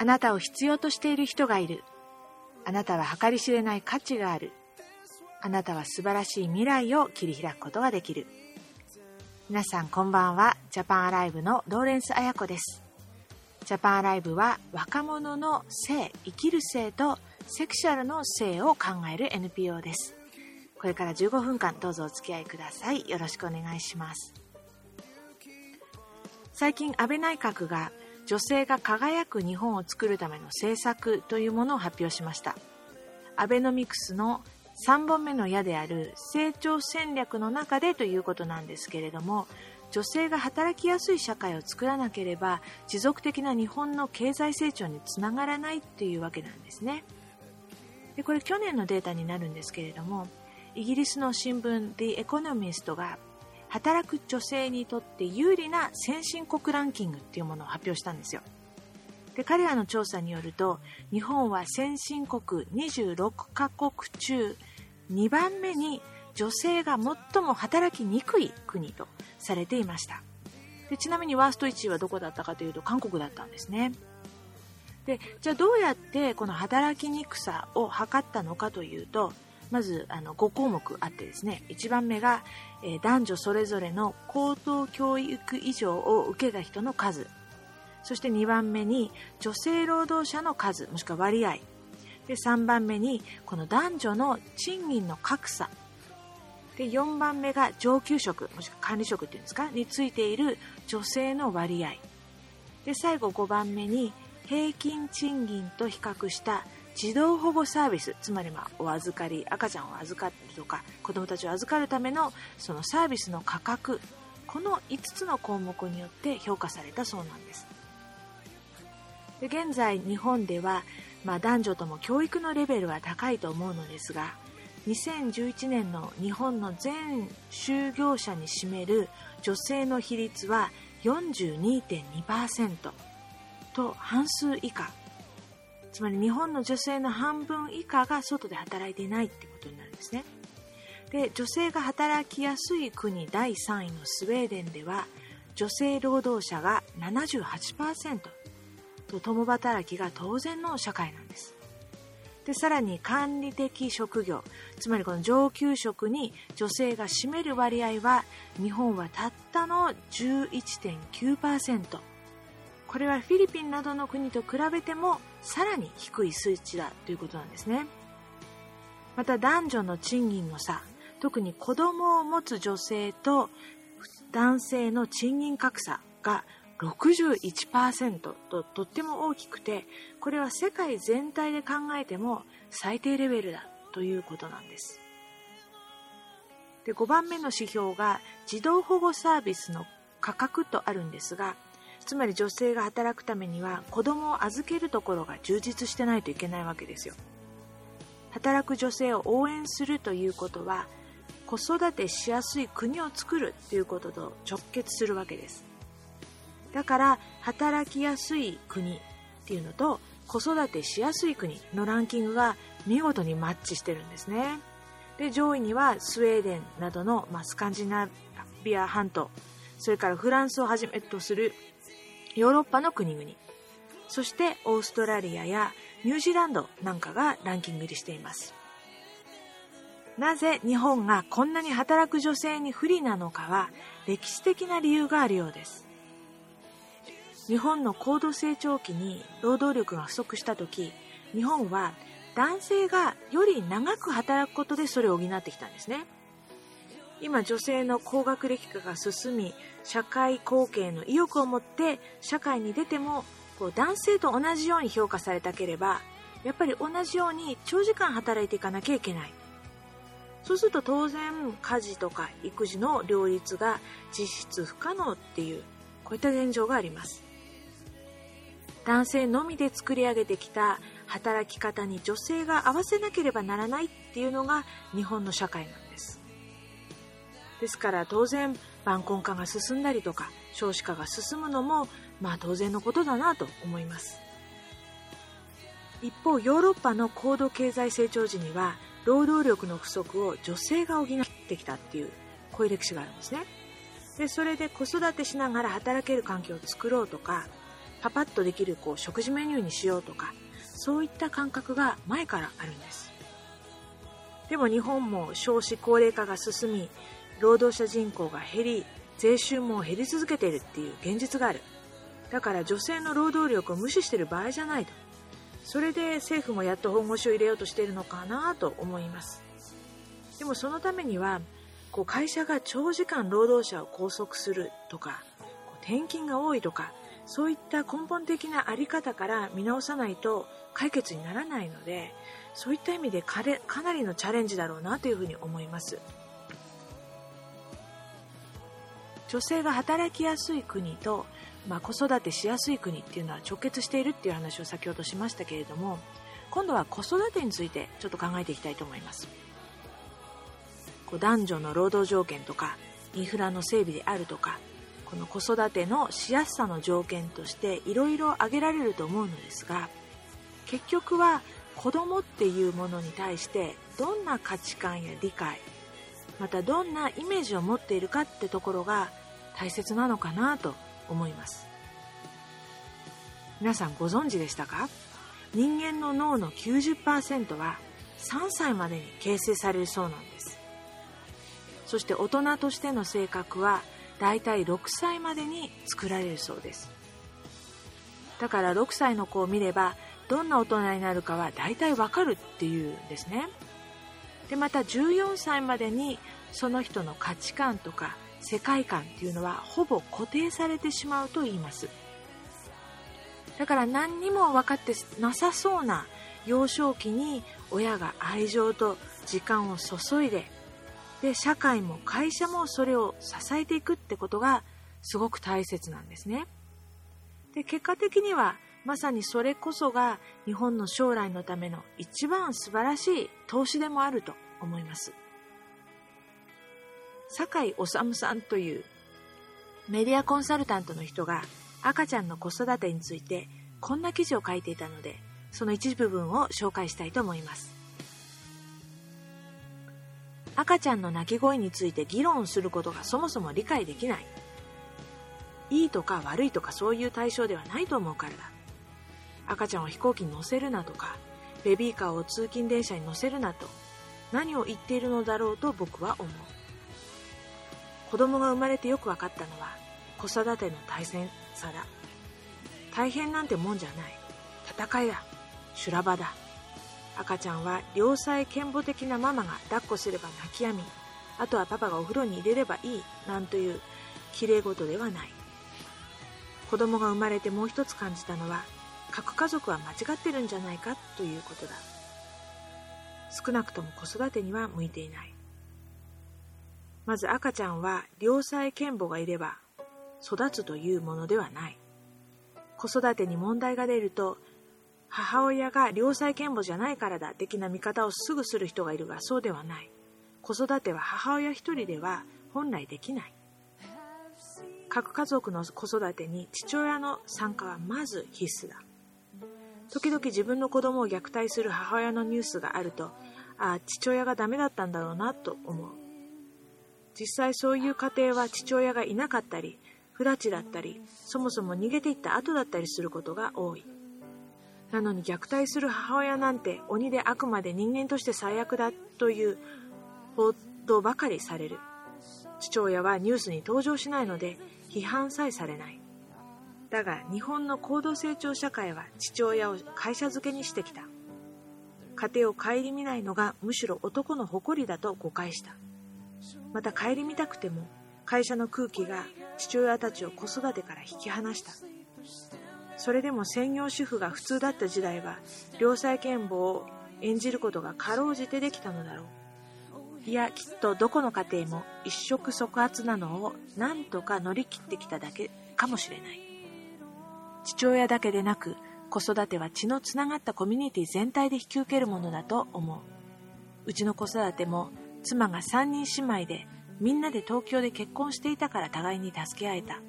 あなたを必要としている人がいる。あなたは計り知れない価値がある。あなたは素晴らしい未来を切り開くことができる。皆さんこんばんは。ジャパンアライブのローレンス綾子です。ジャパンアライブは若者の性、生きる性とセクシャルの性を考える NPO です。これから15分間どうぞお付き合いください。よろしくお願いします。最近安倍内閣が女性が輝く日本を作るための政策というものを発表しましたアベノミクスの3本目の矢である成長戦略の中でということなんですけれども女性が働きやすい社会を作らなければ持続的な日本の経済成長につながらないというわけなんですね。でこれ去年のデータになるんですけれどもイギリスの新聞 The Economist が働く女性にとって有利な先進国ランキングっていうものを発表したんですよ。で彼らの調査によると日本は先進国26カ国中2番目に女性が最も働きにくい国とされていました。でちなみにワースト1位はどこだったかというと韓国だったんですね。でじゃあどうやってこの働きにくさを測ったのかというとまずあの5項目あってですね。1番目が、えー、男女それぞれの高等教育以上を受けた人の数。そして2番目に女性労働者の数もしくは割合。で3番目にこの男女の賃金の格差。で4番目が上級職もしくは管理職っていうんですか？についている女性の割合。で最後5番目に平均賃金と比較した児童保護サービス。つまりまお預かり赤ちゃんを預かるとか子どもたちを預かるためのそのサービスの価格。この5つの項目によって評価されたそうなんです。で現在日本では、まあ、男女とも教育のレベルは高いと思うのですが2011年の日本の全就業者に占める女性の比率は42.2%と半数以下。つまり日本の女性の半分以下が外で働いていないってことになるんですね。で女性が働きやすい国第3位のスウェーデンでは女性労働者が78%と共働きが当然の社会なんです。でさらに管理的職業つまりこの上級職に女性が占める割合は日本はたったの11.9%これはフィリピンなどの国と比べてもさらに低い数値だということなんですね。また男女の賃金の差特に子供を持つ女性と男性の賃金格差が61%ととっても大きくてこれは世界全体で考えても最低レベルだということなんです。で5番目の指標が児童保護サービスの価格とあるんですがつまり女性が働くためには子供を預けるところが充実してないといけないわけですよ。働く女性を応援するということは子育てしやすい国を作るということと直結するわけです。だから働きやすい国っていうのと子育てしやすい国のランキングが見事にマッチしてるんですね。で上位にはスウェーデンなどの、まあ、スカンジナビア半島それからフランスをはじめとするヨーロッパの国々。そしてオーストラリアやニュージーランドなんかがランキング入りしています。なぜ日本がこんなに働く女性に不利なのかは歴史的な理由があるようです。日本の高度成長期に労働力が不足した時日本は男性がより長く働くことでそれを補ってきたんですね。今女性の高学歴化が進み社会貢献の意欲を持って社会に出てもこう男性と同じように評価されたければやっぱり同じように長時間働いていかなきゃいけない。そうすると当然家事とか育児の両立が実質不可能っていうこういった現状があります。男性のみで作り上げてきた働き方に女性が合わせなければならないっていうのが日本の社会なんです。ですから当然晩婚化が進んだりとか少子化が進むのもまあ当然のことだなと思います。一方ヨーロッパの高度経済成長時には労働力の不足を女性が補ってきたっていうこういう歴史があるんですね。でそれで子育てしながら働ける環境を作ろうとかパパッとできるこう食事メニューにしようとかそういった感覚が前からあるんです。でも日本も少子高齢化が進み労働者人口が減り税収も減り続けているっていう現実がある。だから女性の労働力を無視している場合じゃないと。それで政府もやっと本腰を入れようとしているのかなと思います。でもそのためにはこう会社が長時間労働者を拘束するとか転勤が多いとかそういった根本的な在り方から見直さないと解決にならないのでそういった意味でかなりのチャレンジだろうなというふうに思います。女性が働きやすい国と、まあ、子育てしやすい国っていうのは直結しているっていう話を先ほどしましたけれども今度は子育てについてちょっと考えていきたいと思います。こう男女の労働条件とかインフラの整備であるとかこの子育てのしやすさの条件としていろいろ挙げられると思うのですが結局は子供っていうものに対してどんな価値観や理解またどんなイメージを持っているかってところが大切なのかなと思います。皆さんご存知でしたか？人間の脳の90%は3歳までに形成されるそうなんです。そして大人としての性格はだいたい6歳までに作られるそうです。だから6歳の子を見ればどんな大人になるかは大体わかるっていうんですね。でまた14歳までにその人の価値観とか世界観っていうのはほぼ固定されてしまうと言います。だから何にも分かってなさそうな幼少期に親が愛情と時間を注いでで社会も会社もそれを支えていくってことがすごく大切なんですね。で結果的にはまさにそれこそが日本の将来のための一番素晴らしい投資でもあると思います。酒井治さんというメディアコンサルタントの人が赤ちゃんの子育てについてこんな記事を書いていたのでその一部分を紹介したいと思います。赤ちゃんの泣き声について議論することがそもそも理解できない。いいとか悪いとかそういう対象ではないと思うからだ。赤ちゃんを飛行機に乗せるなとかベビーカーを通勤電車に乗せるなと何を言っているのだろうと僕は思う。子供が生まれてよく分かったのは子育ての大変さだ。大変なんてもんじゃない。戦いだ。修羅場だ。赤ちゃんは良妻賢母的なママが抱っこすれば泣き止みあとはパパがお風呂に入れればいいなんというきれい事ではない。子供が生まれてもう一つ感じたのは核家族は間違ってるんじゃないかということだ。少なくとも子育てには向いていない。まず赤ちゃんは良妻賢母がいれば育つというものではない。子育てに問題が出ると母親が良妻賢母じゃないからだ的な見方をすぐする人がいるがそうではない。子育ては母親一人では本来できない。各家族の子育てに父親の参加はまず必須だ。時々自分の子供を虐待する母親のニュースがあるとああ父親がダメだったんだろうなと思う。実際そういう家庭は父親がいなかったり不立ちだったりそもそも逃げていった後だったりすることが多い。なのに虐待する母親なんて鬼であくまで人間として最悪だという報道ばかりされる父親はニュースに登場しないので批判さえされない。だが日本の高度成長社会は父親を会社付けにしてきた。家庭を顧みないのがむしろ男の誇りだと誤解した。また顧みたくても会社の空気が父親たちを子育てから引き離した。それでも専業主婦が普通だった時代は良妻賢母を演じることがかろうじてできたのだろう。いやきっとどこの家庭も一触即発なのを何とか乗り切ってきただけかもしれない。父親だけでなく子育ては血のつながったコミュニティ全体で引き受けるものだと思う。うちの子育ても妻が3人姉妹でみんなで東京で結婚していたから互いに助け合えた。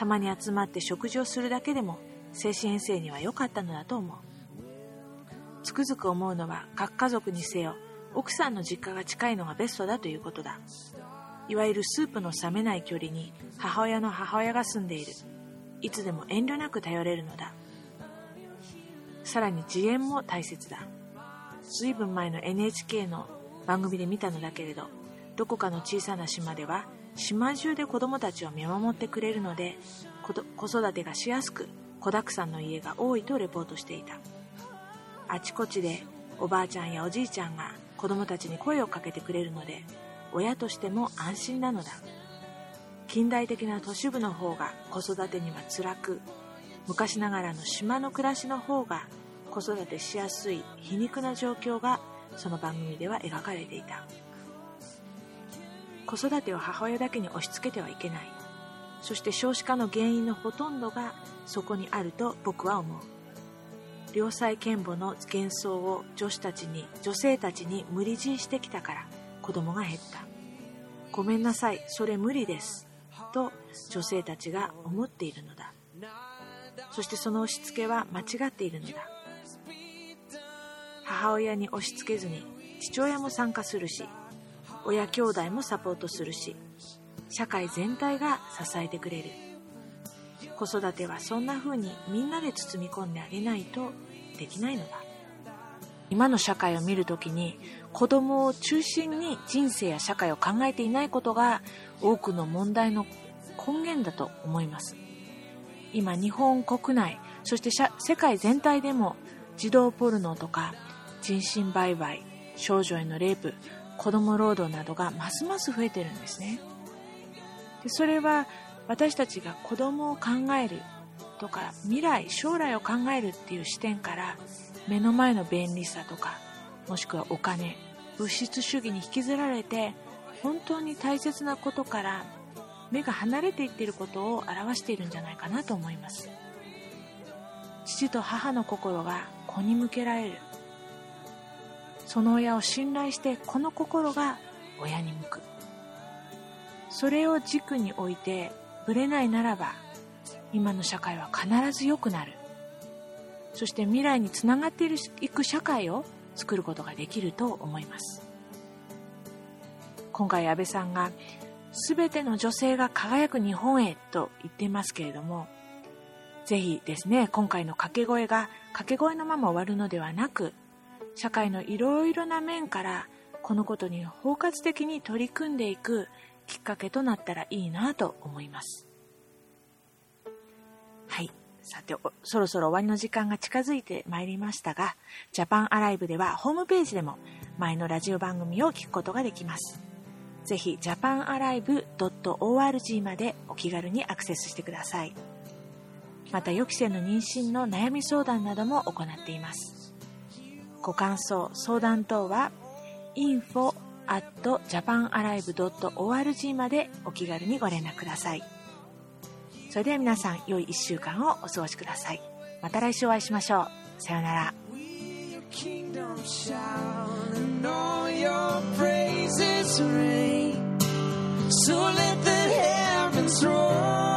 たまに集まって食事をするだけでも精神衛生には良かったのだと思う。つくづく思うのは各家族にせよ奥さんの実家が近いのがベストだということだ。いわゆるスープの冷めない距離に母親の母親が住んでいる。いつでも遠慮なく頼れるのだ。さらに自演も大切だ。随分前の NHK の番組で見たのだけれどどこかの小さな島では島中で子供たちを見守ってくれるので子育てがしやすく子だくさんの家が多いとレポートしていた。あちこちでおばあちゃんやおじいちゃんが子供たちに声をかけてくれるので親としても安心なのだ。近代的な都市部の方が子育てには辛く昔ながらの島の暮らしの方が子育てしやすい皮肉な状況がその番組では描かれていた。子育てを母親だけに押し付けてはいけない。そして少子化の原因のほとんどがそこにあると僕は思う。良妻賢母の幻想を女子たちに女性たちに無理強いしてきたから子供が減った。ごめんなさいそれ無理です。と女性たちが思っているのだ。そしてその押し付けは間違っているのだ。母親に押し付けずに父親も参加するし親兄弟もサポートするし社会全体が支えてくれる。子育てはそんな風にみんなで包み込んであげないとできないのだ。今の社会を見るときに子供を中心に人生や社会を考えていないことが多くの問題の根源だと思います。今日本国内そして世界全体でも児童ポルノとか人身売買少女へのレイプ子供労働などがますます増えてるんですね。でそれは私たちが子供を考えるとか未来将来を考えるっていう視点から目の前の便利さとかもしくはお金物質主義に引きずられて本当に大切なことから目が離れていっていることを表しているんじゃないかなと思います。父と母の心が子に向けられる。その親を信頼してこの心が親に向く。それを軸に置いてぶれないならば今の社会は必ず良くなる。そして未来につながっていく社会を作ることができると思います。今回安倍さんが全ての女性が輝く日本へと言っていますけれどもぜひですね今回の掛け声が掛け声のまま終わるのではなく社会のいろいろな面からこのことに包括的に取り組んでいくきっかけとなったらいいなと思います。はい。さてそろそろ終わりの時間が近づいてまいりましたがジャパンアライブではホームページでも前のラジオ番組を聞くことができます。ぜひ japanalive.org までお気軽にアクセスしてください。また予期せぬ妊娠の悩み相談なども行っています。ご感想相談等は info at japanalive.org までお気軽にご連絡ください。それでは皆さん、良い1週間をお過ごしください。また来週お会いしましょう。さようなら。So let the heavens roar,